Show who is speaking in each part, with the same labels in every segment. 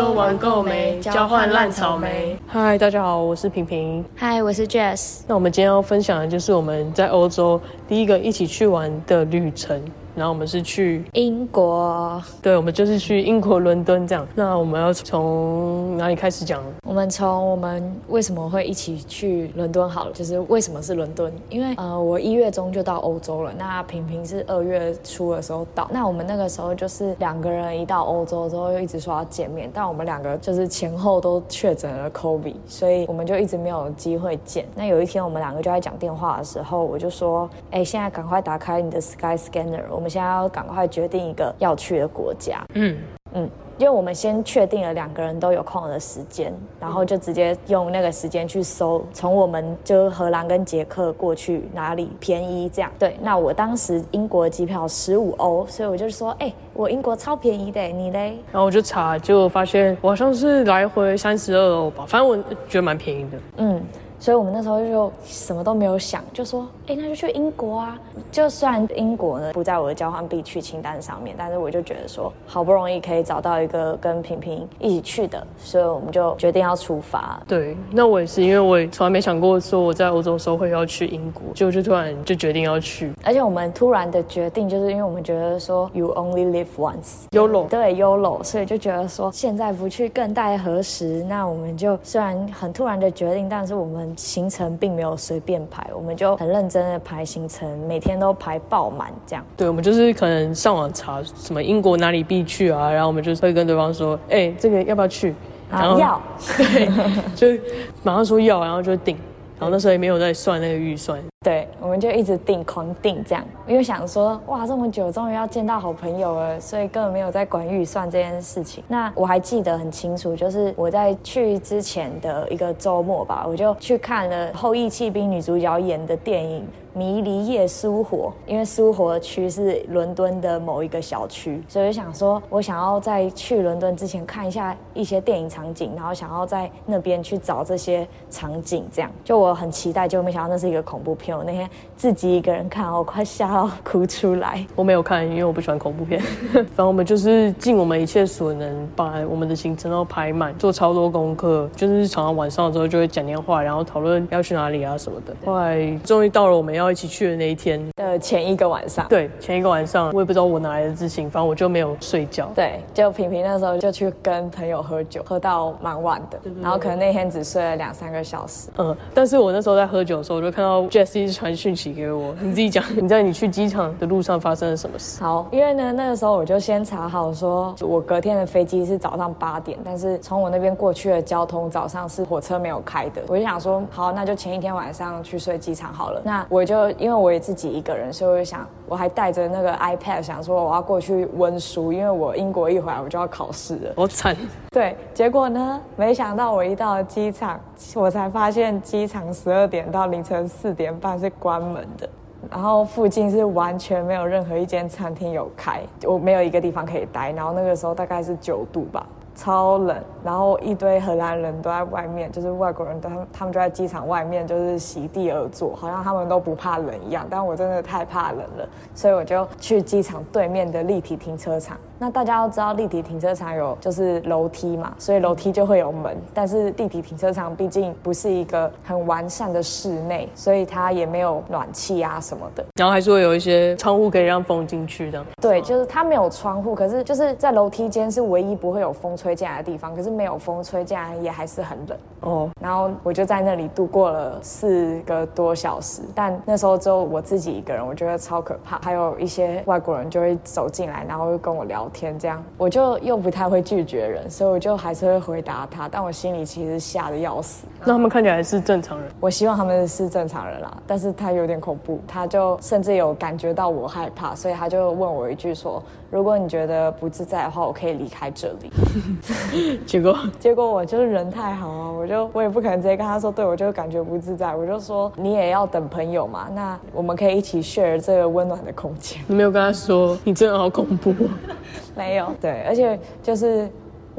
Speaker 1: 洲玩够没？交换烂草莓。
Speaker 2: 嗨，大家好，我是平平。
Speaker 3: 嗨，我是 Jess。
Speaker 2: 那我们今天要分享的就是我们在欧洲第一个一起去玩的旅程。然后我们是去
Speaker 3: 英国，
Speaker 2: 对，我们就是去英国伦敦这样。那我们要从哪里开始讲？
Speaker 3: 我们从我们为什么会一起去伦敦好了，就是为什么是伦敦？因为呃，我一月中就到欧洲了，那平平是二月初的时候到。那我们那个时候就是两个人一到欧洲之后，又一直说要见面，但我们两个就是前后都确诊了 COVID，所以我们就一直没有机会见。那有一天我们两个就在讲电话的时候，我就说：“哎，现在赶快打开你的 Sky Scanner。”我们现在要赶快决定一个要去的国家。嗯嗯，因为我们先确定了两个人都有空的时间，然后就直接用那个时间去搜，从我们就荷兰跟捷克过去哪里便宜这样。对，那我当时英国机票十五欧，所以我就说，哎，我英国超便宜的，你嘞？
Speaker 2: 然后我就查，结果发现我好像是来回三十二欧吧，反正我觉得蛮便宜的。嗯。
Speaker 3: 所以我们那时候就什么都没有想，就说，哎，那就去英国啊。就虽然英国呢不在我的交换必去清单上面，但是我就觉得说，好不容易可以找到一个跟平平一起去的，所以我们就决定要出发。
Speaker 2: 对，那我也是，因为我也从来没想过说我在欧洲时候会要去英国，就就突然就决定要去。
Speaker 3: 而且我们突然的决定，就是因为我们觉得说，You only live
Speaker 2: once，YOLO，
Speaker 3: 对，YOLO，所以就觉得说，现在不去更待何时？那我们就虽然很突然的决定，但是我们。行程并没有随便排，我们就很认真的排行程，每天都排爆满这样。
Speaker 2: 对，我们就是可能上网查什么英国哪里必去啊，然后我们就会跟对方说，哎，这个要不要去？
Speaker 3: 然后要，
Speaker 2: 对，就马上说要，然后就定。然后那时候也没有在算那个预算，
Speaker 3: 对，我们就一直订狂订这样，因为想说哇这么久终于要见到好朋友了，所以根本没有在管预算这件事情。那我还记得很清楚，就是我在去之前的一个周末吧，我就去看了后羿弃兵女主角演的电影。迷离夜苏活，因为苏活区是伦敦的某一个小区，所以想说，我想要在去伦敦之前看一下一些电影场景，然后想要在那边去找这些场景，这样就我很期待，就没想到那是一个恐怖片。我那天自己一个人看，我快吓到哭出来。
Speaker 2: 我没有看，因为我不喜欢恐怖片。反正我们就是尽我们一切所能，把我们的行程都排满，做超多功课，就是常常晚上的时候就会讲电话，然后讨论要去哪里啊什么的。后来终于到了我们要。一起去的那一天
Speaker 3: 的前一个晚上，
Speaker 2: 对，前一个晚上，我也不知道我哪来的自信，反正我就没有睡觉。
Speaker 3: 对，就平平那时候就去跟朋友喝酒，喝到蛮晚的，然后可能那天只睡了两三个小时。
Speaker 2: 嗯，但是我那时候在喝酒的时候，我就看到传讯息给我，你自己讲，你在你去机场的路上发生了什么事？
Speaker 3: 好，因为呢，那个时候我就先查好，说我隔天的飞机是早上八点，但是从我那边过去的交通早上是火车没有开的，我就想说，好，那就前一天晚上去睡机场好了。那我就因为我也自己一个人，所以我就想，我还带着那个 iPad，想说我要过去温书，因为我英国一回来我就要考试了。
Speaker 2: 好惨。
Speaker 3: 对，结果呢，没想到我一到机场，我才发现机场十二点到凌晨四点半是关门的，然后附近是完全没有任何一间餐厅有开，我没有一个地方可以待。然后那个时候大概是九度吧。超冷，然后一堆荷兰人都在外面，就是外国人，都他们就在机场外面，就是席地而坐，好像他们都不怕冷一样。但我真的太怕冷了，所以我就去机场对面的立体停车场。那大家都知道立体停车场有就是楼梯嘛，所以楼梯就会有门。但是立体停车场毕竟不是一个很完善的室内，所以它也没有暖气啊什么的。
Speaker 2: 然后还是会有一些窗户可以让风进去的。
Speaker 3: 对，就是它没有窗户，可是就是在楼梯间是唯一不会有风吹进来的地方。可是没有风吹进来也还是很冷哦。然后我就在那里度过了四个多小时，但那时候只有我自己一个人，我觉得超可怕。还有一些外国人就会走进来，然后又跟我聊。天这样，我就又不太会拒绝人，所以我就还是会回答他，但我心里其实吓得要死。
Speaker 2: 那他们看起来是正常人，
Speaker 3: 我希望他们是正常人啦，但是他有点恐怖，他就甚至有感觉到我害怕，所以他就问我一句说：“如果你觉得不自在的话，我可以离开这里。”
Speaker 2: 结果
Speaker 3: 结果我就是人太好啊，我就我也不可能直接跟他说，对我就感觉不自在，我就说你也要等朋友嘛，那我们可以一起 share 这个温暖的空间。
Speaker 2: 你没有跟他说你真的好恐怖。
Speaker 3: 没有，对，而且就是。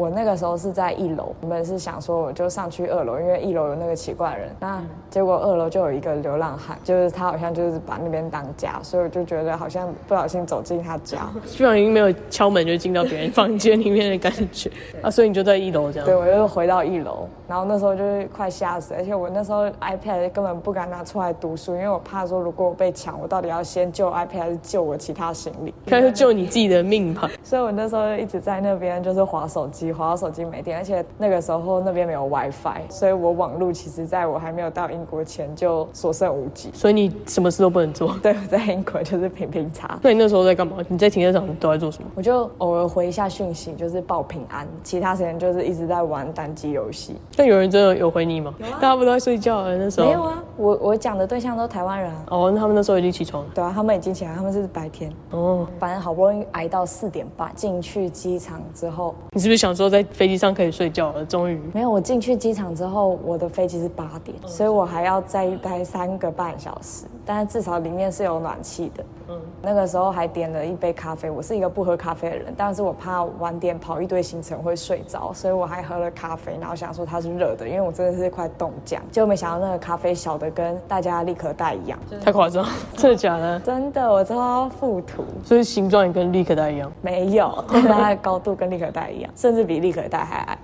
Speaker 3: 我那个时候是在一楼，我们是想说我就上去二楼，因为一楼有那个奇怪的人。那结果二楼就有一个流浪汉，就是他好像就是把那边当家，所以我就觉得好像不小心走进他家。
Speaker 2: 基本上已经没有敲门就进到别人房间里面的感觉 啊，所以你就在一楼这样。
Speaker 3: 对，我就回到一楼，然后那时候就是快吓死，而且我那时候 iPad 根本不敢拿出来读书，因为我怕说如果我被抢，我到底要先救 iPad 还是救我其他行李？
Speaker 2: 开始救你自己的命吧。
Speaker 3: 所以我那时候一直在那边就是划手机，划到手机没电，而且那个时候那边没有 WiFi，所以我网络其实在我还没有到英国前就所剩无几。
Speaker 2: 所以你什么事都不能做。
Speaker 3: 对，我在英国就是平平茶。
Speaker 2: 那你那时候在干嘛？你在停车场都在做什么？
Speaker 3: 我就偶尔回一下讯息，就是报平安，其他时间就是一直在玩单机游戏。
Speaker 2: 那有人真的有回你吗？大家不都在睡觉啊那时候？
Speaker 3: 没有啊，我我讲的对象都台湾人啊。
Speaker 2: 哦，那他们那时候已经起床了。
Speaker 3: 对啊，他们已经起来，他们是白天。
Speaker 2: 哦，
Speaker 3: 反正好不容易挨到四点半进去机场之后，
Speaker 2: 你是不是想说在飞机上可以睡觉了？终于
Speaker 3: 没有，我进去机场之后，我的飞机是八点，所以我还要再待三个半小时，但是至少里面是有暖气的。嗯，那个时候还点了一杯咖啡。我是一个不喝咖啡的人，但是我怕晚点跑一堆行程会睡着，所以我还喝了咖啡，然后想说它是热的，因为我真的是快冻僵。结果没想到那个咖啡小的跟大家立可带一样，
Speaker 2: 太夸张，真的假的？
Speaker 3: 真的，我超附图，
Speaker 2: 所以形状也跟立可带一样。
Speaker 3: 没有，但 是它的高度跟立可带一样，甚至比立可带还矮。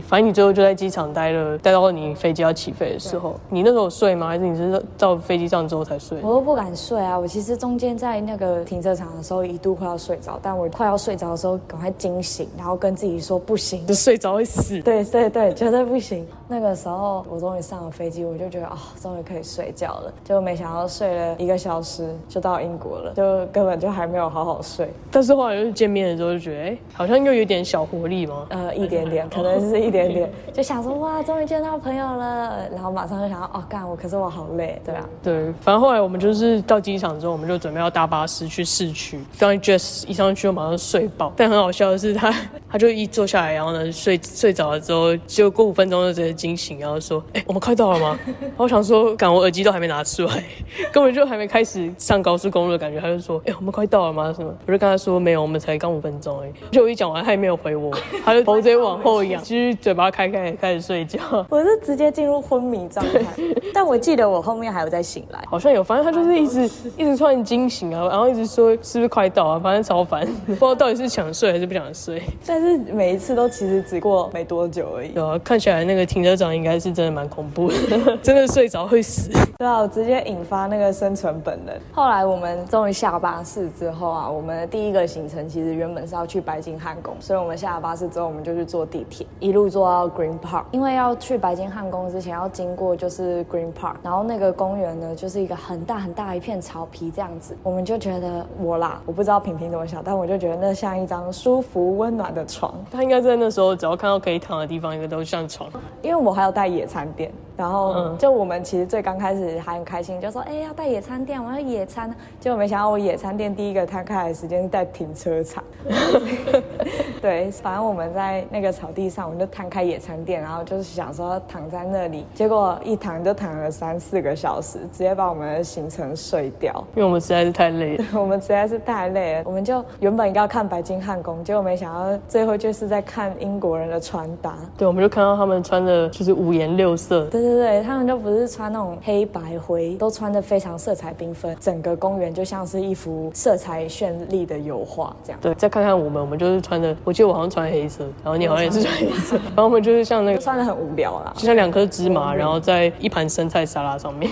Speaker 2: 反正你最后就在机场待了，待到你飞机要起飞的时候。你那时候睡吗？还是你是到飞机上之后才睡？
Speaker 3: 我都不敢睡啊！我其实中间在那个停车场的时候一度快要睡着，但我快要睡着的时候赶快惊醒，然后跟自己说不行，
Speaker 2: 就睡着会死。
Speaker 3: 对对对，绝对不行。那个时候我终于上了飞机，我就觉得啊，终于可以睡觉了。就没想到睡了一个小时就到英国了，就根本就还没有好好睡。
Speaker 2: 但是后来就是见面的时候就觉得，哎，好像又有点小活力吗。
Speaker 3: 呃，一点点，可能是一点点，就想说哇，终于见到朋友了，然后马上就想到哦，干我，可是我好累，对啊。
Speaker 2: 对，反正后来我们就是到机场之后，我们就准备要搭巴士去市区。刚 Jess 一上去就马上睡饱，但很好笑的是他，他就一坐下来，然后呢睡睡着了之后，就过五分钟就直接惊醒，然后说，哎，我们快到了吗？我想说，赶我耳机都还没拿出来，根本就还没开始上高速公路的感觉，他就说，哎，我们快到了吗？什么？我就跟他说，没有，我们才刚五分钟哎。就我一讲完，他也没有回我，他就 头直接往后仰，继续嘴巴开开开始睡觉。
Speaker 3: 我是直接进入昏迷状态，但我记得我后面还有在醒来，
Speaker 2: 好像有，反正他就是一直一直突然惊醒啊，然后一直说是不是快到啊，反正超烦，不知道到底是想睡还是不想睡。
Speaker 3: 但是每一次都其实只过没多久而已。
Speaker 2: 对啊，看起来那个停车场应该是真的蛮恐怖的，真的睡着会死。
Speaker 3: 对啊，我直接引发那个生存本能。后来我们终于下巴士之后啊，我们的第一个行程其实原本是要去白金汉宫，所以我们下了巴士之后，我们就去坐地铁，一路坐到 Green Park，因为要去白金汉宫之前要经过就是 Green Park，然后那个公园呢就是一个很大很大一片草皮这样子，我们就觉得我啦，我不知道平平怎么想，但我就觉得那像一张舒服温暖的床。
Speaker 2: 他应该在那时候只要看到可以躺的地方，应该都像床。
Speaker 3: 因为我还要带野餐垫，然后就我们其实最刚开始还很开心，就说哎要带野餐垫，我要野餐。结果没想到我野餐垫第一个摊开的时间是在停车场。对，反正我们在那个草地上，我们就摊开野餐垫，然后就是想说躺在那里，结果一躺就躺了三四个小时，直接把我们的行程睡掉。
Speaker 2: 因为我们实在是太累了，
Speaker 3: 我们实在是太累了，我们就原本应该要看白金汉宫，结果没想到最后就是在看英国人的穿搭。
Speaker 2: 对，我们就看到他们穿的就是五颜六色。
Speaker 3: 对对对，他们就不是穿那种黑白灰，都穿的非常色彩缤纷，整个公园就像是一幅色彩绚丽的油画这样。
Speaker 2: 对，再看看我们，我们就是穿的，我记得我好像穿黑色，然后你好像也是穿黑色，然后我们就是像那个
Speaker 3: 穿的很无聊啦，
Speaker 2: 就像两颗芝麻，然后在一盘生菜沙拉上面，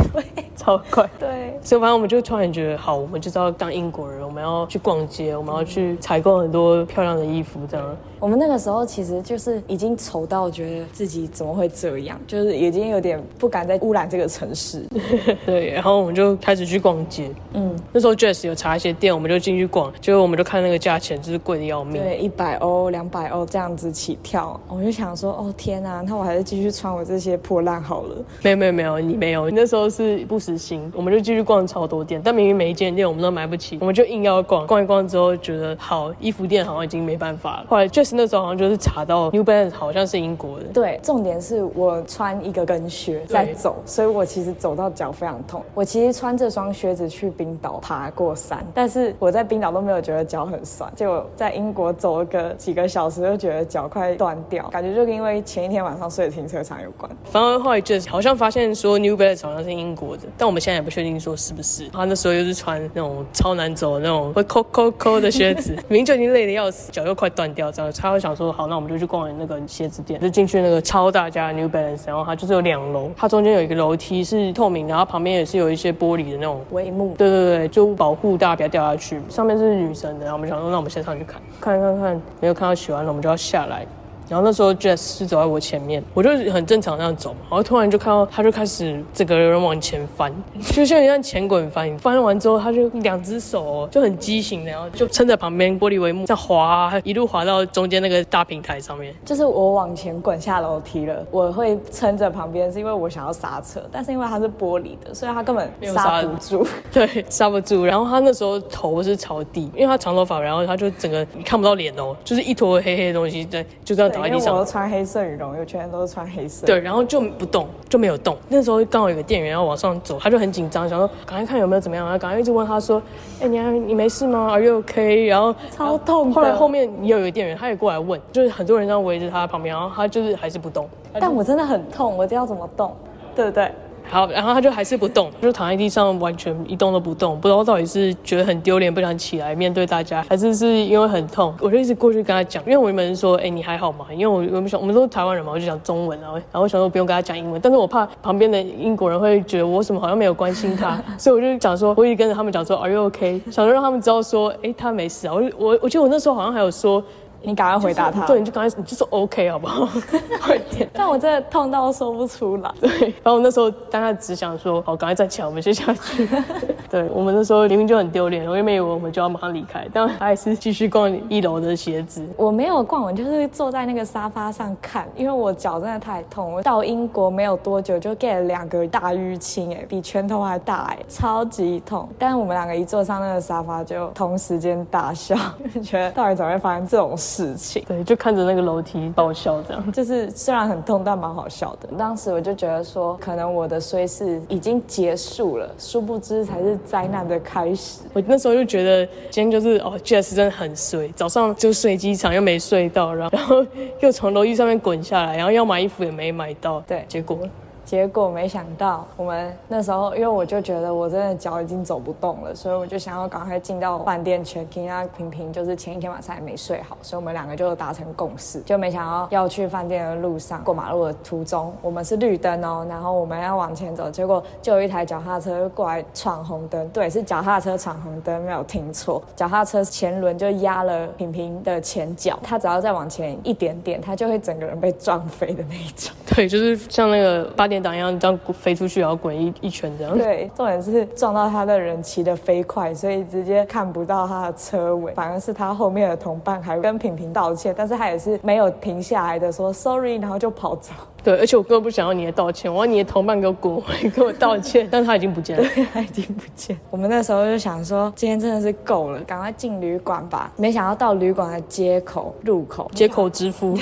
Speaker 2: 超快。
Speaker 3: 对，
Speaker 2: 所以反正我们就突然觉得，好，我们就是要当英国人，我们要去逛街，我们要去采购很多漂亮的衣服，这样。
Speaker 3: 我们那个时候其实就是已经丑到觉得自己怎么会这样，就是已经有点不敢再污染这个城市。
Speaker 2: 对，然后我们就开始去逛街。嗯，那时候 Jess 有查一些店，我们就进去逛，结果我们就看那个价钱，就是贵的要命。
Speaker 3: 对，一百欧、两百欧这样子起跳，我就想说，哦天啊，那我还是继续穿我这些破烂好了。
Speaker 2: 没有没有没有，你没有，你那时候是不死心，我们就继续逛超多店，但明明每一间店我们都买不起，我们就硬要逛。逛一逛之后，觉得好，衣服店好像已经没办法了。后来 Jess 那时候好像就是查到 New Balance 好像是英国的。
Speaker 3: 对，重点是我穿一个跟雪在走，所以我其实走到脚非常痛。我其实穿这双靴子去冰岛爬过山，但是我在冰岛都没有觉得脚很酸，结果在英国走了个几个小时就觉得脚快断掉，感觉就因为前一天晚上睡的停车场有关。
Speaker 2: 反而后来就好像发现说 New Balance 好像是英国的，但我们现在也不确定说是不是。他那时候又是穿那种超难走的那种会抠抠抠的靴子，明明就已经累得要死，脚又快断掉这样，他会想说好，那我们就去逛那个鞋子店，就进去那个超大家 New Balance，然后他就是有两楼，它中间有一个楼梯是透明的，然后旁边也是有一些玻璃的那种
Speaker 3: 帷幕，
Speaker 2: 对对对，就保护大家不要掉下去。上面是女神的，然后我们想说，那我们先上去看，看看看，没有看到喜欢的，我们就要下来。然后那时候 Jess 是走在我前面，我就很正常那样走嘛，然后突然就看到他就开始整个人往前翻，就像像前滚翻，翻完之后他就两只手哦就很畸形的，然后就撑在旁边玻璃帷幕在滑，一路滑到中间那个大平台上面。
Speaker 3: 就是我往前滚下楼梯了，我会撑着旁边是因为我想要刹车，但是因为它是玻璃的，所以它根本刹不住，
Speaker 2: 对，刹不住。然后他那时候头是朝地，因为他长头发，然后他就整个你看不到脸哦，就是一坨黑黑的东西在就这样。
Speaker 3: 因为我都穿黑色羽绒，有全都是穿黑色。
Speaker 2: 对，然后就不动，就没有动。那时候刚好有个店员要往上走，他就很紧张，想说赶快看有没有怎么样，然后赶快一直问他说：“哎，你你没事吗？Are you OK？” 然后
Speaker 3: 超痛。
Speaker 2: 后来后面也有一个店员，他也过来问，就是很多人这样围着他旁边，然后他就是还是不动。
Speaker 3: 但我真的很痛，我这要怎么动，对不对？
Speaker 2: 好，然后他就还是不动，就躺在地上，完全一动都不动。不知道到底是觉得很丢脸，不想起来面对大家，还是是因为很痛。我就一直过去跟他讲，因为我原本是说，哎，你还好吗？因为我我们想，我们都是台湾人嘛，我就讲中文，然后然后想说不用跟他讲英文，但是我怕旁边的英国人会觉得我什么好像没有关心他，所以我就讲说，我一直跟着他们讲说，Are you OK？想说让他们知道说，哎，他没事啊。我我我记得我那时候好像还有说。
Speaker 3: 你赶快回答他，
Speaker 2: 对，你就赶快，你就说 OK 好不好？快点！
Speaker 3: 但我真的痛到说不出来。
Speaker 2: 对，然后我那时候大概只想说，好，赶快站起来，我们先下去。对，我们那时候明明就很丢脸，我也没以为我们就要马上离开，但他还是继续逛一楼的鞋子。
Speaker 3: 我没有逛，我就是坐在那个沙发上看，因为我脚真的太痛。我到英国没有多久就 get 了两个大淤青，哎，比拳头还大，哎，超级痛。但是我们两个一坐上那个沙发，就同时间大笑，觉得到底怎么会发生这种事情？
Speaker 2: 对，就看着那个楼梯爆笑，这样
Speaker 3: 就是虽然很痛，但蛮好笑的。当时我就觉得说，可能我的衰事已经结束了，殊不知才是灾难的开始。
Speaker 2: 我那时候就觉得，今天就是哦，Jess 真的很衰，早上就睡机场又没睡到，然后 然后又从楼梯上面滚下来，然后要买衣服也没买到，
Speaker 3: 对，
Speaker 2: 结果。
Speaker 3: 结果没想到，我们那时候，因为我就觉得我真的脚已经走不动了，所以我就想要赶快进到饭店 check in。啊，平平就是前一天晚上也没睡好，所以我们两个就达成共识，就没想到要去饭店的路上，过马路的途中，我们是绿灯哦，然后我们要往前走，结果就有一台脚踏车过来闯红灯，对，是脚踏车闯红灯，没有听错，脚踏车前轮就压了平平的前脚，他只要再往前一点点，他就会整个人被撞飞的那一种。
Speaker 2: 对，就是像那个八点。挡样这样飞出去，然后滚一一圈这样。
Speaker 3: 对，重点是撞到他的人骑得飞快，所以直接看不到他的车尾。反而是他后面的同伴还跟平平道歉，但是他也是没有停下来的说 sorry，然后就跑走。
Speaker 2: 对，而且我根本不想要你的道歉，我要你的同伴给我滚回来跟我道歉，但是他已经不见了，
Speaker 3: 对，他已经不见。我们那时候就想说，今天真的是够了，赶快进旅馆吧。没想到到旅馆的街口入口，
Speaker 2: 街口支付。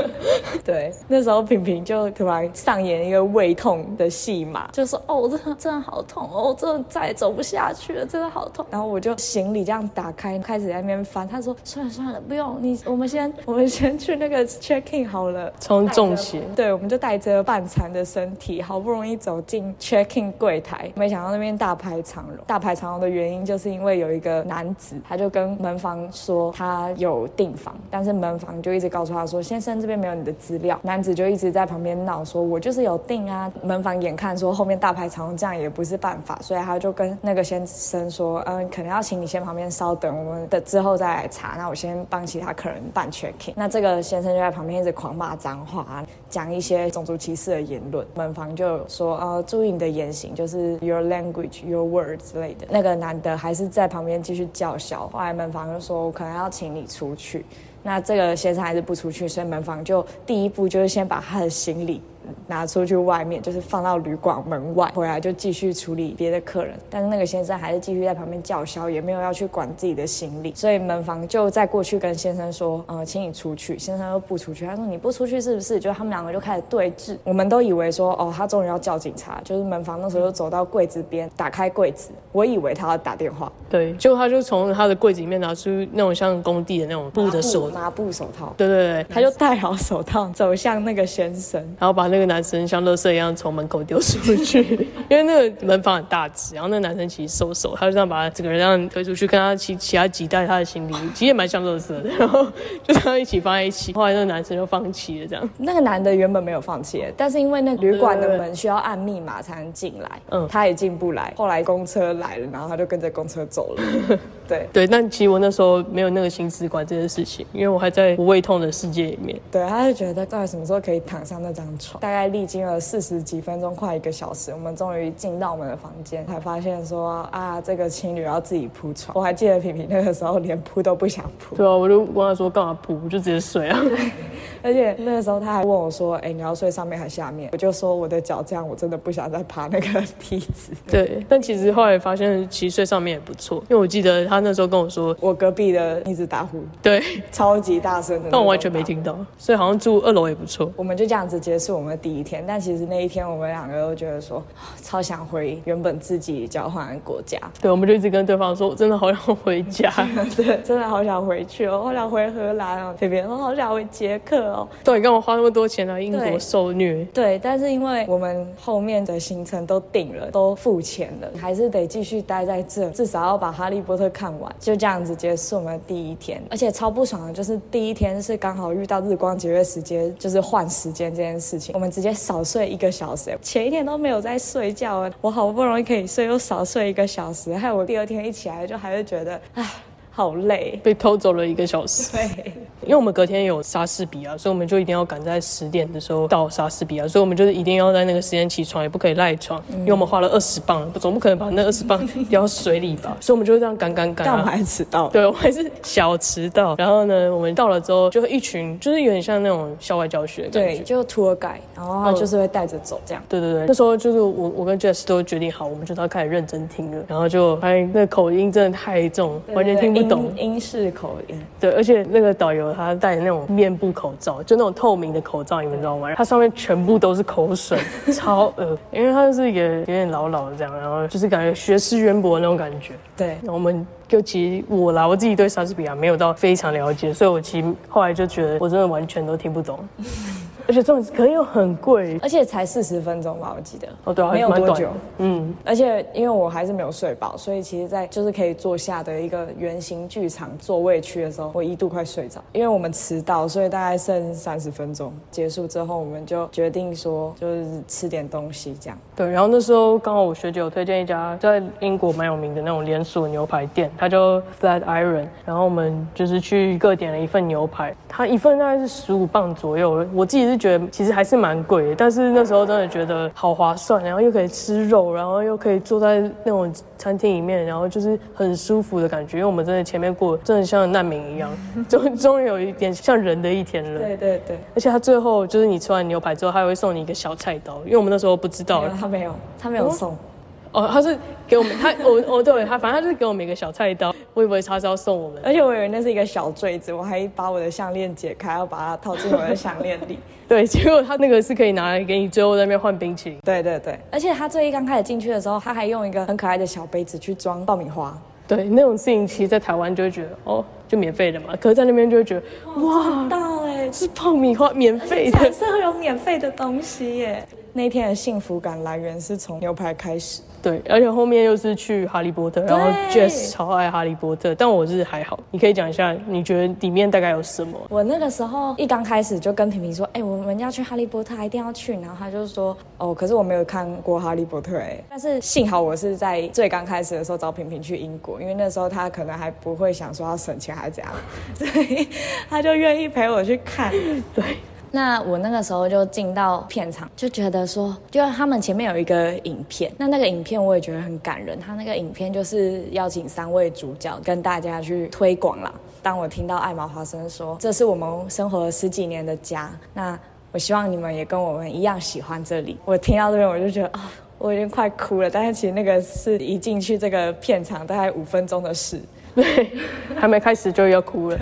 Speaker 3: 对，那时候平平就突然上演一个胃痛的戏码，就说：“哦，我真的真的好痛哦，我真的再也走不下去了，真的好痛。”然后我就行李这样打开，开始在那边翻。他说：“算了算了，不用你，我们先我们先去那个 check in 好了。”
Speaker 2: 从重鞋，
Speaker 3: 对。我们就带着半残的身体，好不容易走进 checking 柜台，没想到那边大排长龙。大排长龙的原因就是因为有一个男子，他就跟门房说他有订房，但是门房就一直告诉他说：“先生这边没有你的资料。”男子就一直在旁边闹说：“我就是有订啊。”门房眼看说后面大排长龙这样也不是办法，所以他就跟那个先生说：“嗯，可能要请你先旁边稍等，我们的之后再来查。那我先帮其他客人办 checking。”那这个先生就在旁边一直狂骂脏话，讲一些。种族歧视的言论，门房就说呃，注意你的言行，就是 your language, your words 之类的。那个男的还是在旁边继续叫嚣。后来门房就说，我可能要请你出去。那这个先生还是不出去，所以门房就第一步就是先把他的行李拿出去外面，就是放到旅馆门外，回来就继续处理别的客人。但是那个先生还是继续在旁边叫嚣，也没有要去管自己的行李，所以门房就再过去跟先生说，呃，请你出去。先生又不出去，他说你不出去是不是？就他们两个就开始对峙。我们都以为说，哦，他终于要叫警察，就是门房那时候就走到柜子边，打开柜子，我以为他要打电话，
Speaker 2: 对，结果他就从他的柜子里面拿出那种像工地的那种布的手，
Speaker 3: 麻布手套，
Speaker 2: 对对对，
Speaker 3: 他就戴好手套走向那个先生，
Speaker 2: 然后把那个男生像垃圾一样从门口丢出去，因为那个门房很大只，然后那个男生其实瘦瘦，他就这样把他整个人这样推出去，跟他其其他几袋他的行李，其实也蛮像垃圾的，然后就这样一起放在一起，后来那个男生就放弃了，这样。
Speaker 3: 那个男的原本没有放弃，但是因为那旅馆的门需要按密码才能进来，嗯，他也进不来。后来公车来了，然后他就跟着公车走了。对
Speaker 2: 对，但其实我那时候没有那个心思管这件事情，因为我还在不胃痛的世界里面。
Speaker 3: 对，他就觉得到底什么时候可以躺上那张床？大概历经了四十几分钟，快一个小时，我们终于进到我们的房间，才发现说啊，这个情侣要自己铺床。我还记得平平那个时候连铺都不想铺。
Speaker 2: 对啊，我就问他说干嘛铺，我就直接睡啊。
Speaker 3: 而且那个时候他还问我说，哎，你要睡上面还是下面？我就说我的脚这样，我真的不想再爬那个梯子。
Speaker 2: 对，但其实后来发现，其实睡上面也不错，因为我记得他那时候跟我说，
Speaker 3: 我隔壁的一直打呼，
Speaker 2: 对，
Speaker 3: 超级大声的，
Speaker 2: 但我完全没听到，所以好像住二楼也不错。
Speaker 3: 我们就这样子结束我们的第一天，但其实那一天我们两个都觉得说，超想回原本自己交换的国家。
Speaker 2: 对，我们就一直跟对方说，我真的好想回家，
Speaker 3: 对，真的好想回去哦，好想回荷兰哦，这边我好想回捷克哦。
Speaker 2: 对，你看我花那么多钱来英国受虐？
Speaker 3: 对，但是因为我们后面的行程都定了，都付钱了，还是得继续待在这，至少要把《哈利波特》看完。就这样子结束我们第一天，而且超不爽的，就是第一天是刚好遇到日光节约时间，就是换时间这件事情，我们直接少睡一个小时。前一天都没有在睡觉，我好不容易可以睡，又少睡一个小时，害我第二天一起来就还是觉得，唉。好累，
Speaker 2: 被偷走了一个小时。
Speaker 3: 对，
Speaker 2: 因为我们隔天有莎士比亚，所以我们就一定要赶在十点的时候到莎士比亚，所以我们就是一定要在那个时间起床，也不可以赖床，因为我们花了二十磅，总不可能把那二十磅 掉水里吧？所以我们就这样赶赶赶。
Speaker 3: 但我们还迟到，
Speaker 2: 对，我还是小迟到。然后呢，我们到了之后，就一群，就是有点像那种校外教学，
Speaker 3: 对，就 tour guide，然后他就是会带着走这样。
Speaker 2: 对对对，那时候就是我我跟 Jess 都决定好，我们就要开始认真听了，然后就发现那口音真的太重，完全听不懂
Speaker 3: 英式。口音
Speaker 2: 对，而且那个导游他戴那种面部口罩，就那种透明的口罩，你们知道吗？它上面全部都是口水，超恶。因为他是一个有点老老的这样，然后就是感觉学识渊博的那种感觉。
Speaker 3: 对，
Speaker 2: 我们就其实我啦，我自己对莎士比亚没有到非常了解，所以我其实后来就觉得我真的完全都听不懂。而且这种可能又很贵，
Speaker 3: 而且才四十分钟吧，我记得。
Speaker 2: 哦，对，
Speaker 3: 没有多久。
Speaker 2: 嗯，
Speaker 3: 而且因为我还是没有睡饱，所以其实，在就是可以坐下的一个圆形剧场座位区的时候，我一度快睡着。因为我们迟到，所以大概剩三十分钟结束之后，我们就决定说，就是吃点东西这样。
Speaker 2: 对，然后那时候刚好我学姐有推荐一家在英国蛮有名的那种连锁牛排店，它叫 Flat Iron。然后我们就是去各点了一份牛排，它一份大概是十五磅左右。我自己是。觉得其实还是蛮贵的，但是那时候真的觉得好划算，然后又可以吃肉，然后又可以坐在那种餐厅里面，然后就是很舒服的感觉。因为我们真的前面过真的像难民一样，终终于有一点像人的一天了。
Speaker 3: 对对对，
Speaker 2: 而且他最后就是你吃完牛排之后，他会送你一个小菜刀，因为我们那时候不知道。
Speaker 3: 他没有，他没有送。
Speaker 2: 哦，他是给我们他我我对他，反正他就是给我们一个小菜刀，我以为他是要送我们，
Speaker 3: 而且我以为那是一个小坠子，我还把我的项链解开，要把它套进我的项链里。
Speaker 2: 对，结果他那个是可以拿来给你最后在那边换冰淇淋。
Speaker 3: 对对对，而且他最一刚开始进去的时候，他还用一个很可爱的小杯子去装爆米花。
Speaker 2: 对，那种事情其实，在台湾就会觉得哦，就免费的嘛，可是在那边就会觉得
Speaker 3: 哇，到哎，
Speaker 2: 是爆米花免费的，
Speaker 3: 是会有免费的东西耶。那天的幸福感来源是从牛排开始。
Speaker 2: 对，而且后面又是去哈利波特，然后 Jess 超爱哈利波特，但我是还好。你可以讲一下，你觉得里面大概有什么？
Speaker 3: 我那个时候一刚开始就跟平平说，哎，我们要去哈利波特，一定要去。然后他就说，哦，可是我没有看过哈利波特，哎，但是幸好我是在最刚开始的时候找平平去英国，因为那时候他可能还不会想说要省钱还是怎样，所以他就愿意陪我去看。
Speaker 2: 对。
Speaker 3: 那我那个时候就进到片场，就觉得说，就他们前面有一个影片，那那个影片我也觉得很感人。他那个影片就是邀请三位主角跟大家去推广啦。当我听到艾玛华生说这是我们生活了十几年的家，那我希望你们也跟我们一样喜欢这里。我听到这边我就觉得啊，我已经快哭了。但是其实那个是一进去这个片场大概五分钟的事，
Speaker 2: 对，还没开始就要哭了。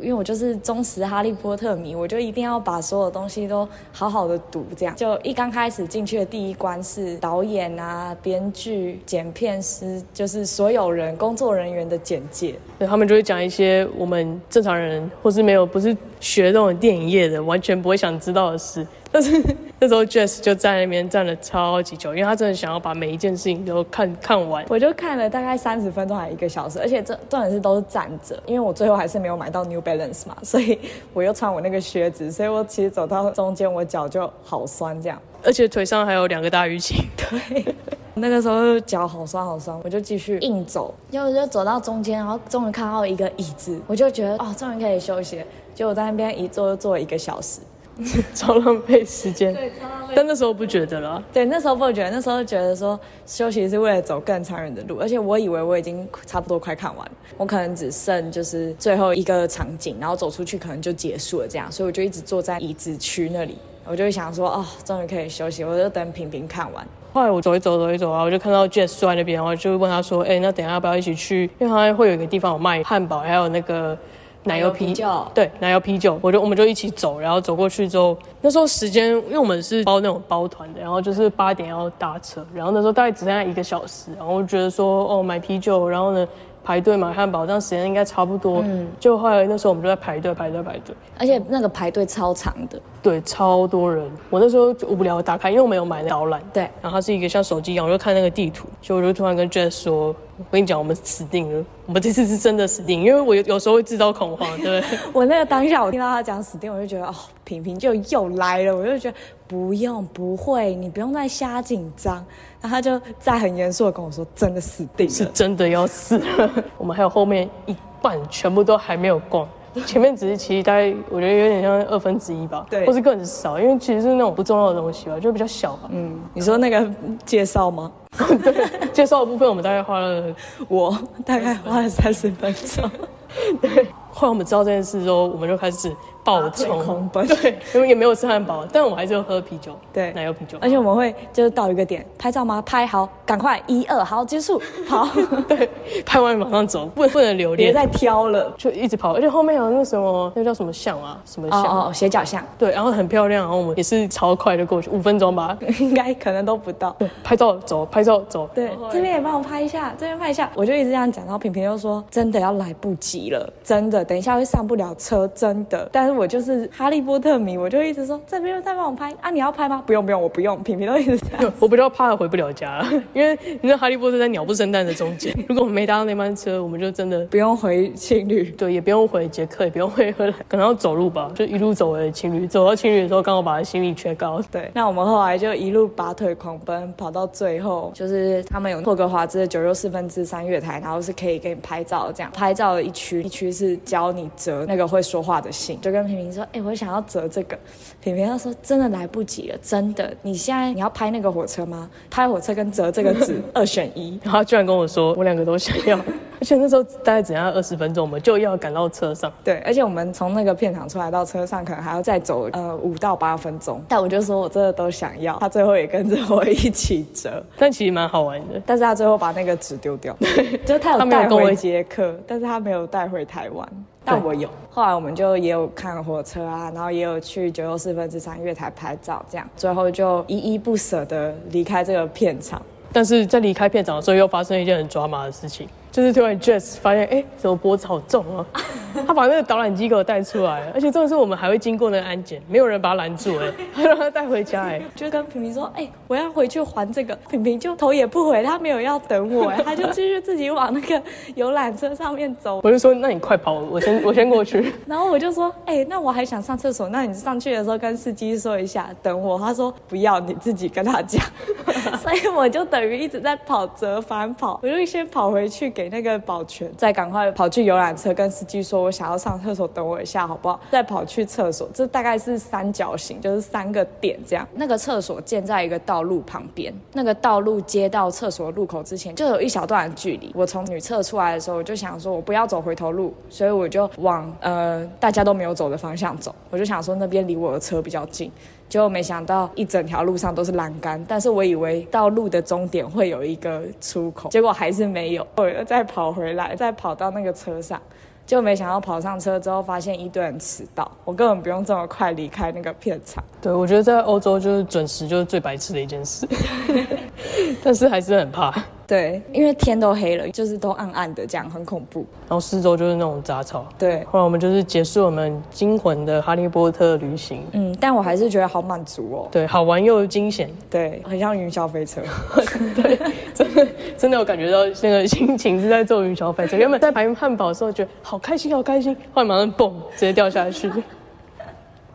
Speaker 3: 因为我就是忠实哈利波特迷，我就一定要把所有东西都好好的读。这样就一刚开始进去的第一关是导演啊、编剧、剪片师，就是所有人工作人员的简介。
Speaker 2: 对，他们就会讲一些我们正常人或是没有不是学这种电影业的，完全不会想知道的事。但是 那时候 Jess 就在那边站了超级久，因为他真的想要把每一件事情都看看完。
Speaker 3: 我就看了大概三十分钟还一个小时，而且这重点是都是站着，因为我最后还是没有买到 New Balance 嘛，所以我又穿我那个靴子，所以我其实走到中间我脚就好酸这样，
Speaker 2: 而且腿上还有两个大淤青。
Speaker 3: 对，那个时候脚好酸好酸，我就继续硬走，结果就走到中间，然后终于看到一个椅子，我就觉得哦，终于可以休息。结果在那边一坐就坐了一个小时。
Speaker 2: 超浪费时间，对，超浪费。但那时候不觉得了，
Speaker 3: 对，那时候不觉得，那时候觉得说休息是为了走更长远的路，而且我以为我已经差不多快看完，我可能只剩就是最后一个场景，然后走出去可能就结束了这样，所以我就一直坐在椅子区那里，我就想说，哦，终于可以休息，我就等平平看完。
Speaker 2: 后来我走一走，走一走啊，我就看到 Jess 坐在那边，然后就问他说，哎，那等下要不要一起去？因为他会有一个地方有卖汉堡，还有那个。奶油啤酒，对，奶油啤酒，我就我们就一起走，然后走过去之后，那时候时间，因为我们是包那种包团的，然后就是八点要搭车，然后那时候大概只剩下一个小时，然后我觉得说，哦，买啤酒，然后呢？排队买汉堡，这样时间应该差不多。嗯，就后来那时候我们就在排队，排队，排队。
Speaker 3: 而且那个排队超长的，
Speaker 2: 对，超多人。我那时候无聊打开，因为我没有买导览。
Speaker 3: 对。
Speaker 2: 然后它是一个像手机一样，我就看那个地图，就我就突然跟 Jess 说：“我跟你讲，我们死定了，我们这次是真的死定，因为我有有时候会制造恐慌，对？”
Speaker 3: 我那个当下，我听到他讲死定，我就觉得哦，平平就又来了，我就觉得不用，不会，你不用再瞎紧张。他就在很严肃的跟我说：“真的死定了，
Speaker 2: 是真的要死了。”我们还有后面一半全部都还没有逛，前面只是其实大概我觉得有点像二分之一吧，
Speaker 3: 对，
Speaker 2: 或是更少，因为其实是那种不重要的东西吧，就比较小吧。
Speaker 3: 嗯，你说那个介绍吗？
Speaker 2: 对，介绍的部分我们大概花了，
Speaker 3: 我大概花了三十分钟。
Speaker 2: 对。后来我们知道这件事之后，我们就开始暴冲，对，因为也没有吃汉堡，但我们还是要喝啤酒，
Speaker 3: 对，
Speaker 2: 奶油啤酒。
Speaker 3: 而且我们会就是到一个点拍照吗？拍好，赶快一二，好结束，跑，
Speaker 2: 对，拍完马上走，不 不能留恋，
Speaker 3: 别再挑了，
Speaker 2: 就一直跑。而且后面有那个什么，那叫什么像啊？什么像？
Speaker 3: 哦哦，斜角巷。
Speaker 2: 对，然后很漂亮，然后我们也是超快的过去，五分钟吧，
Speaker 3: 应该可能都不到。
Speaker 2: 对，拍照走，拍照走。
Speaker 3: 对，这边也帮我拍一下，这边拍一下，我就一直这样讲，然后平平又说，真的要来不及了，真的，等一下会上不了。车真的，但是我就是哈利波特迷，我就一直说这边再帮我拍啊！你要拍吗？不用不用，我不用。平平都一直这样。
Speaker 2: 我比较怕回不了家，因为你知道哈利波特在鸟不生蛋的中间，如果我们没搭到那班车，我们就真的
Speaker 3: 不用回青旅，
Speaker 2: 对，也不用回捷克，也不用回荷兰，可能要走路吧，就一路走回青旅。走到青旅的时候，刚好把行李缺高。
Speaker 3: 对，那我们后来就一路拔腿狂奔，跑到最后，就是他们有霍格华兹的九又四分之三月台，然后是可以给你拍照，这样拍照的一区，一区是教你折那个会说话的信。就跟平平说，哎，我想要折这个。平平他说，真的来不及了，真的。你现在你要拍那个火车吗？拍火车跟折这个纸 二选一。
Speaker 2: 然 后他居然跟我说，我两个都想要。而且那时候大概只要二十分钟，我们就要赶到车上。
Speaker 3: 对，而且我们从那个片场出来到车上，可能还要再走呃五到八分钟。但我就说我真的都想要。他最后也跟着我一起折，
Speaker 2: 但其实蛮好玩的。
Speaker 3: 但是他最后把那个纸丢掉，就他有带回捷克，但是他没有带回台湾。但我有，后来我们就也有看火车啊，然后也有去九又四分之三月台拍照，这样最后就依依不舍的离开这个片场。
Speaker 2: 但是在离开片场的时候，又发生一件很抓马的事情。就是突然，Jess 发现，哎，怎么脖子好重啊？他把那个导览机给我带出来，而且重点是我们还会经过那个安检，没有人把他拦住，哎，他让他带回家，哎，
Speaker 3: 就跟平平说，哎，我要回去还这个，平平就头也不回，他没有要等我，哎，他就继续自己往那个游览车上面走。
Speaker 2: 我就说，那你快跑，我先我先过去。
Speaker 3: 然后我就说，哎，那我还想上厕所，那你上去的时候跟司机说一下，等我。他说不要，你自己跟他讲。所以我就等于一直在跑折返跑，我就先跑回去给。那个保全，再赶快跑去游览车跟司机说，我想要上厕所，等我一下好不好？再跑去厕所，这大概是三角形，就是三个点这样。那个厕所建在一个道路旁边，那个道路接到厕所入口之前就有一小段距离。我从女厕出来的时候，我就想说我不要走回头路，所以我就往呃大家都没有走的方向走。我就想说那边离我的车比较近。结果没想到一整条路上都是栏杆，但是我以为到路的终点会有一个出口，结果还是没有。我又再跑回来，再跑到那个车上，就没想到跑上车之后发现一堆人迟到，我根本不用这么快离开那个片场。
Speaker 2: 对，我觉得在欧洲就是准时就是最白痴的一件事，但是还是很怕。
Speaker 3: 对，因为天都黑了，就是都暗暗的，这样很恐怖。
Speaker 2: 然后四周就是那种杂草。
Speaker 3: 对，
Speaker 2: 后来我们就是结束我们惊魂的哈利波特旅行。
Speaker 3: 嗯，但我还是觉得好满足哦。
Speaker 2: 对，好玩又惊险。
Speaker 3: 对，很像云霄飞车。
Speaker 2: 对，真的真的有感觉到那个心情是在坐云霄飞车。原本在排汉堡的时候觉得好开心，好开心，后来马上蹦，直接掉下去。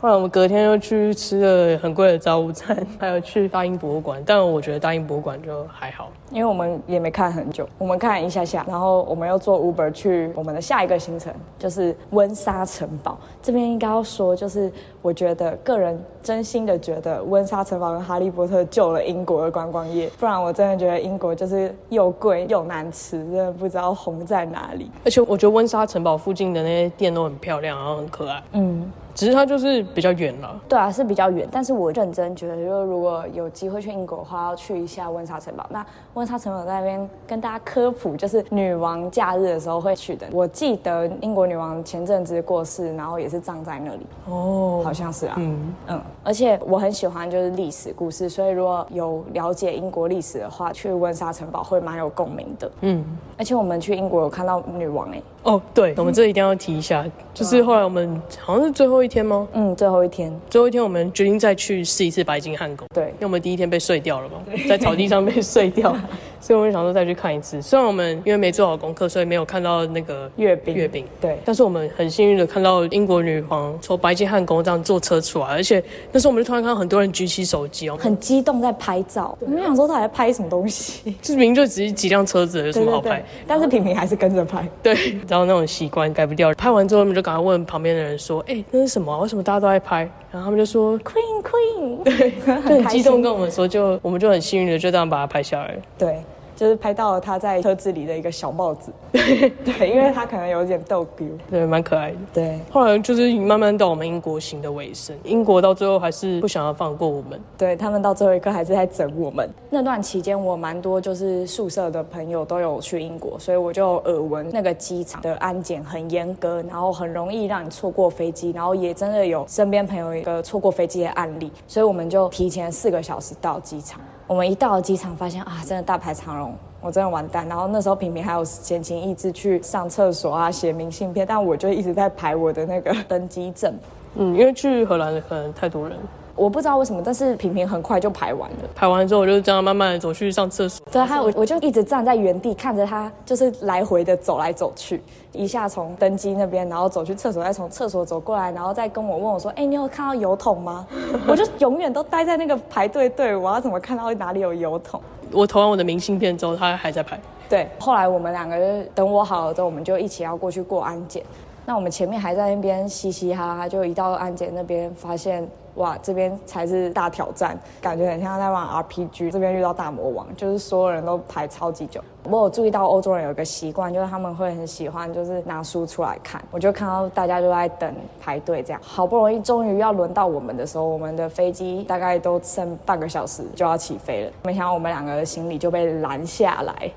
Speaker 2: 后来我们隔天又去吃了很贵的早午餐，还有去大英博物馆。但我觉得大英博物馆就还好，
Speaker 3: 因为我们也没看很久，我们看一下下，然后我们又坐 Uber 去我们的下一个行程，就是温莎城堡。这边应该要说，就是我觉得个人真心的觉得温莎城堡跟哈利波特救了英国的观光业，不然我真的觉得英国就是又贵又难吃，真的不知道红在哪里。
Speaker 2: 而且我觉得温莎城堡附近的那些店都很漂亮，然后很可爱。嗯。只是它就是比较远了，
Speaker 3: 对啊，是比较远。但是我认真觉得，就如果有机会去英国的话，要去一下温莎城堡。那温莎城堡在那边跟大家科普，就是女王假日的时候会去的。我记得英国女王前阵子过世，然后也是葬在那里。哦，好像是啊。嗯嗯。而且我很喜欢就是历史故事，所以如果有了解英国历史的话，去温莎城堡会蛮有共鸣的。嗯。而且我们去英国有看到女王哎。
Speaker 2: 哦，对，我们这一定要提一下，就是后来我们好像是最后一天吗？
Speaker 3: 嗯，最后一天，
Speaker 2: 最后一天我们决定再去试一次白金汉宫。
Speaker 3: 对，
Speaker 2: 因为我们第一天被睡掉了嘛，在草地上被睡掉。所以我们想说再去看一次，虽然我们因为没做好功课，所以没有看到那个
Speaker 3: 阅兵。
Speaker 2: 阅兵，
Speaker 3: 对。
Speaker 2: 但是我们很幸运的看到英国女皇从白金汉宫这样坐车出来，而且那时候我们就突然看到很多人举起手机哦，
Speaker 3: 很激动在拍照。我们想说他在拍什么东西？
Speaker 2: 这明明就只是几辆车子，有什么好拍？
Speaker 3: 但是平平还是跟着拍。
Speaker 2: 对，然后那种习惯改不掉。拍完之后，我们就赶快问旁边的人说：“哎，那是什么？为什么大家都在拍？”然后他们就说
Speaker 3: ：“Queen Queen。”
Speaker 2: 对，很激动跟我们说，就我们就很幸运的就这样把它拍下来。
Speaker 3: 对。就是拍到了他在车子里的一个小帽子，对，因为他可能有点逗丢，
Speaker 2: 对，蛮可爱的。
Speaker 3: 对，
Speaker 2: 后来就是慢慢到我们英国行的尾声，英国到最后还是不想要放过我们，
Speaker 3: 对他们到最后一刻还是在整我们。那段期间我蛮多就是宿舍的朋友都有去英国，所以我就耳闻那个机场的安检很严格，然后很容易让你错过飞机，然后也真的有身边朋友一个错过飞机的案例，所以我们就提前四个小时到机场。我们一到机场，发现啊，真的大排长龙，我真的完蛋。然后那时候平平还有闲情逸致去上厕所啊，写明信片，但我就一直在排我的那个登机证。
Speaker 2: 嗯，因为去荷兰可能太多人。
Speaker 3: 我不知道为什么，但是平平很快就排完了。
Speaker 2: 排完之后，我就这样慢慢的走去上厕所。
Speaker 3: 对，还有我，我就一直站在原地看着他，就是来回的走来走去，一下从登机那边，然后走去厕所，再从厕所走过来，然后再跟我问我说：“哎，你有看到油桶吗？” 我就永远都待在那个排队队，我要怎么看到哪里有油桶？
Speaker 2: 我投完我的明信片之后，他还在排。
Speaker 3: 对，后来我们两个就等我好了之后，我们就一起要过去过安检。那我们前面还在那边嘻嘻哈哈，就一到安检那边发现。哇，这边才是大挑战，感觉很像在玩 RPG。这边遇到大魔王，就是所有人都排超级久。我有注意到欧洲人有一个习惯，就是他们会很喜欢，就是拿书出来看。我就看到大家都在等排队，这样好不容易终于要轮到我们的时候，我们的飞机大概都剩半个小时就要起飞了。没想到我们两个的行李就被拦下来。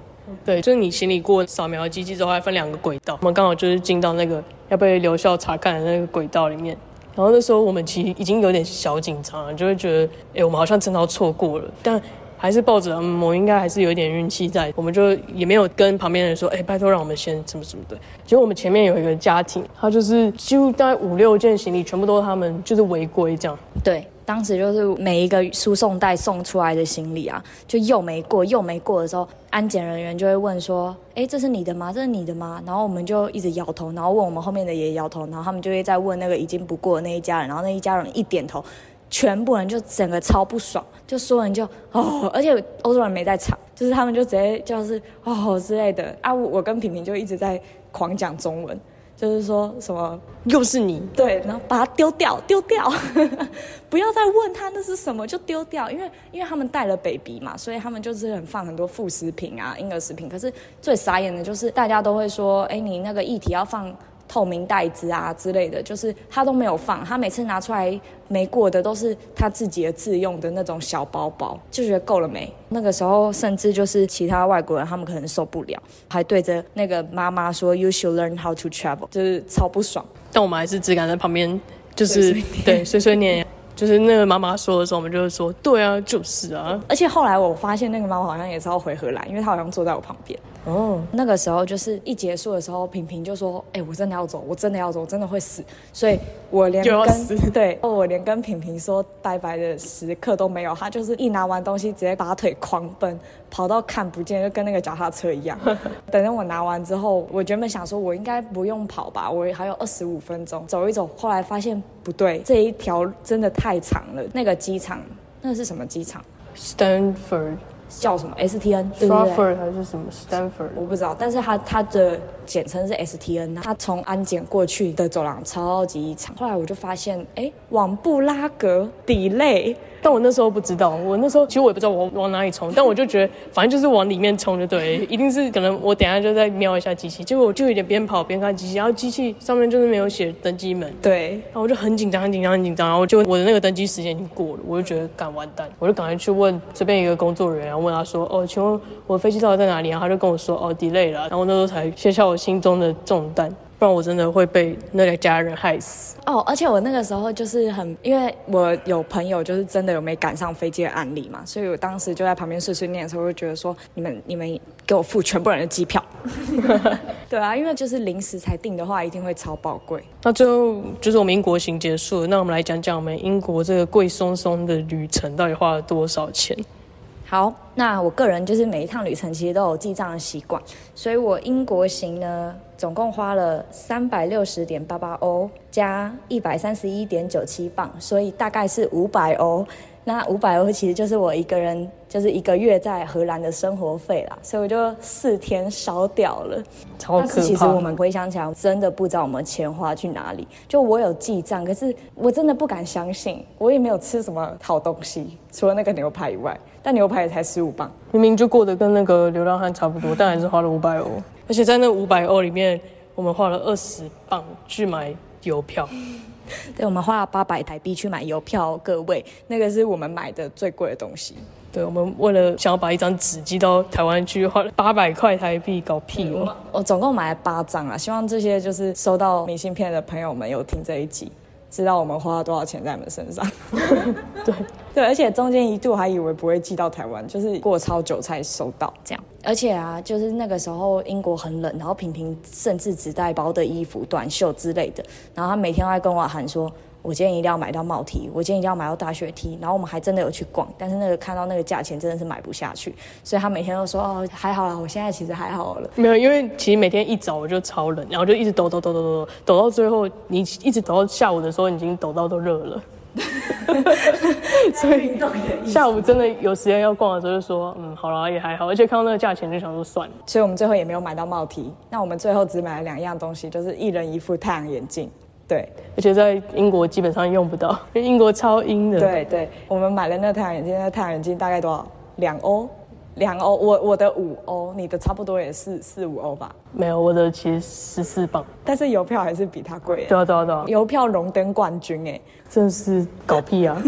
Speaker 2: 对，就是你行李过扫描机器之后，还分两个轨道，我们刚好就是进到那个要被留校查看的那个轨道里面。然后那时候我们其实已经有点小紧张了，就会觉得，哎，我们好像真的要错过了，但还是抱着，嗯，我应该还是有一点运气在，我们就也没有跟旁边人说，哎，拜托让我们先什么什么的。结果我们前面有一个家庭，他就是几乎大概五六件行李全部都是他们就是违规这样。
Speaker 3: 对。当时就是每一个输送带送出来的行李啊，就又没过又没过的时候，安检人员就会问说：“哎，这是你的吗？这是你的吗？”然后我们就一直摇头，然后问我们后面的也摇头，然后他们就会再问那个已经不过的那一家人，然后那一家人一点头，全部人就整个超不爽，就所有人就哦，而且欧洲人没在场，就是他们就直接就是哦之类的啊，我跟平平就一直在狂讲中文。就是说什么
Speaker 2: 又是你
Speaker 3: 对，然后把它丢掉，丢掉，不要再问他那是什么，就丢掉，因为因为他们带了 baby 嘛，所以他们就是很放很多副食品啊，婴儿食品。可是最傻眼的就是大家都会说，哎，你那个议题要放。透明袋子啊之类的，就是他都没有放，他每次拿出来没过的都是他自己的自用的那种小包包，就觉得够了没？那个时候甚至就是其他外国人，他们可能受不了，还对着那个妈妈说 “You should learn how to travel”，就是超不爽。
Speaker 2: 但我们还是只敢在旁边，就是对碎碎念。就是那个妈妈说的时候，我们就会说：“对啊，就是啊。”
Speaker 3: 而且后来我发现，那个妈妈好像也是要回荷兰，因为她好像坐在我旁边。哦，那个时候就是一结束的时候，平平就说：“哎，我真的要走，我真的要走，我真的会死。”所以，我连跟对，我连跟平平说拜拜的时刻都没有。他就是一拿完东西，直接拔腿狂奔，跑到看不见，就跟那个脚踏车一样。等到我拿完之后，我原本想说，我应该不用跑吧，我还有二十五分钟走一走。后来发现不对，这一条真的太长了。那个机场，那是什么机场
Speaker 2: ？Stanford。
Speaker 3: 叫什么 STN？
Speaker 2: 对不对？还是什么 Stanford？
Speaker 3: 我不知道，但是它它的简称是 STN。它从安检过去的走廊超级长，后来我就发现，哎，往布拉格 delay。
Speaker 2: 但我那时候不知道，我那时候其实我也不知道我往哪里冲，但我就觉得反正就是往里面冲就对，一定是可能我等下就再瞄一下机器，结果我就有点边跑边看机器，然后机器上面就是没有写登机门，
Speaker 3: 对，
Speaker 2: 然后我就很紧张很紧张很紧张，然后就我的那个登机时间已经过了，我就觉得赶完蛋，我就赶快去问这边一个工作人员，问他说，哦，请问我的飞机到底在哪里？然后他就跟我说，哦，delay 了，然后那时候才卸下我心中的重担。不然我真的会被那个家人害死
Speaker 3: 哦！而且我那个时候就是很，因为我有朋友就是真的有没赶上飞机的案例嘛，所以我当时就在旁边碎碎念的时候，就觉得说你们你们给我付全部人的机票，对啊，因为就是临时才订的话，一定会超宝贵。
Speaker 2: 那最后就是我们英国行结束了，那我们来讲讲我们英国这个贵松松的旅程到底花了多少钱。
Speaker 3: 好，那我个人就是每一趟旅程其实都有记账的习惯，所以我英国行呢，总共花了三百六十点八八欧加一百三十一点九七磅，所以大概是五百欧。那五百欧其实就是我一个人就是一个月在荷兰的生活费啦，所以我就四天烧掉了。
Speaker 2: 但
Speaker 3: 是其实我们回想起来，真的不知道我们钱花去哪里。就我有记账，可是我真的不敢相信，我也没有吃什么好东西，除了那个牛排以外。但牛排也才十五磅，
Speaker 2: 明明就过得跟那个流浪汉差不多，但还是花了五百欧。而且在那五百欧里面，我们花了二十磅去买邮票。
Speaker 3: 对，我们花了八百台币去买邮票，各位，那个是我们买的最贵的东西。
Speaker 2: 对，我们为了想要把一张纸寄到台湾去，花了八百块台币，搞屁哦！
Speaker 3: 我总共买了八张啊，希望这些就是收到明信片的朋友们有听这一集。知道我们花了多少钱在你们身上？
Speaker 2: 对
Speaker 3: 对，而且中间一度还以为不会寄到台湾，就是过超久才收到这样。而且啊，就是那个时候英国很冷，然后平平甚至只带薄的衣服、短袖之类的，然后他每天都在跟我喊说。我今天一定要买到帽 T，我今天一定要买到大雪 T，然后我们还真的有去逛，但是那个看到那个价钱真的是买不下去，所以他每天都说哦还好啦，我现在其实还好了。
Speaker 2: 没有，因为其实每天一早我就超冷，然后就一直抖抖抖抖抖抖到最后，你一直抖到下午的时候，已经抖到都热了。所以下午真的有时间要逛的时候，就说嗯好了也还好，而且看到那个价钱就想说算了。
Speaker 3: 所以我们最后也没有买到帽 T，那我们最后只买了两样东西，就是一人一副太阳眼镜。对，
Speaker 2: 而且在英国基本上用不到，因 为英国超阴的。
Speaker 3: 对对，我们买了那太阳眼镜，那太阳眼镜大概多少？两欧，两欧。我我的五欧，你的差不多也是四五欧吧？
Speaker 2: 没有，我的其实十四磅。
Speaker 3: 但是邮票还是比它贵。
Speaker 2: 对啊对啊对啊，
Speaker 3: 邮票荣登冠军哎，
Speaker 2: 真是搞屁啊！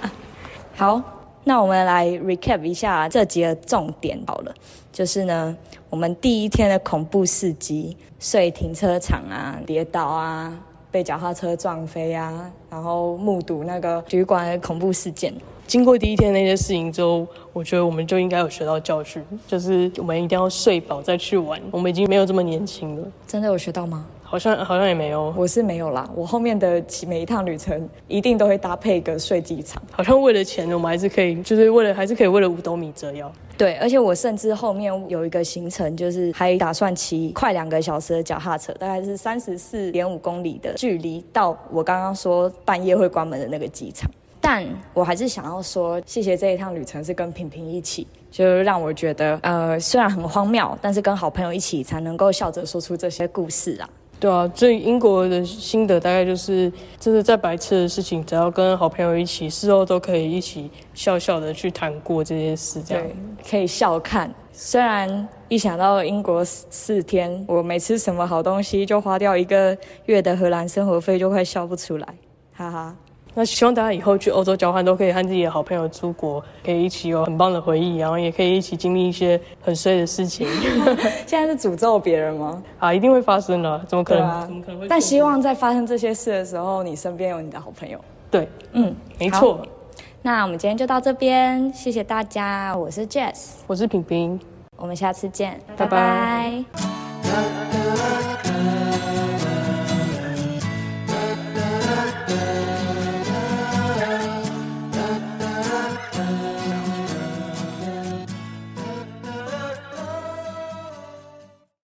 Speaker 3: 好，那我们来 recap 一下这集的重点好了，就是呢，我们第一天的恐怖事迹，睡停车场啊，跌倒啊。被脚踏车撞飞啊，然后目睹那个旅馆的恐怖事件。
Speaker 2: 经过第一天那些事情之后，我觉得我们就应该有学到教训，就是我们一定要睡饱再去玩。我们已经没有这么年轻了。
Speaker 3: 真的有学到吗？
Speaker 2: 好像好像也没有，
Speaker 3: 我是没有啦。我后面的每一趟旅程一定都会搭配一个睡机场。
Speaker 2: 好像为了钱，我们还是可以，就是为了还是可以为了五斗米折腰。
Speaker 3: 对，而且我甚至后面有一个行程，就是还打算骑快两个小时的脚踏车，大概是三十四点五公里的距离到我刚刚说半夜会关门的那个机场。但我还是想要说，谢谢这一趟旅程是跟平平一起，就让我觉得，呃，虽然很荒谬，但是跟好朋友一起才能够笑着说出这些故事啊。
Speaker 2: 对啊，所以英国的心得大概就是，真的在白痴的事情，只要跟好朋友一起，事后都可以一起笑笑的去谈过这件事，这样
Speaker 3: 可以笑看。虽然一想到英国四天，我没吃什么好东西，就花掉一个月的荷兰生活费，就快笑不出来，哈哈。
Speaker 2: 那希望大家以后去欧洲交换都可以和自己的好朋友出国，可以一起有很棒的回忆，然后也可以一起经历一些很衰的事情。
Speaker 3: 现在是诅咒别人吗？
Speaker 2: 啊，一定会发生的，怎么可能？怎么可能会？
Speaker 3: 但希望在发生这些事的时候，你身边有你的好朋友。
Speaker 2: 对，嗯，没错。
Speaker 3: 那我们今天就到这边，谢谢大家。我是 Jess，
Speaker 2: 我是平平，
Speaker 3: 我们下次见，拜拜。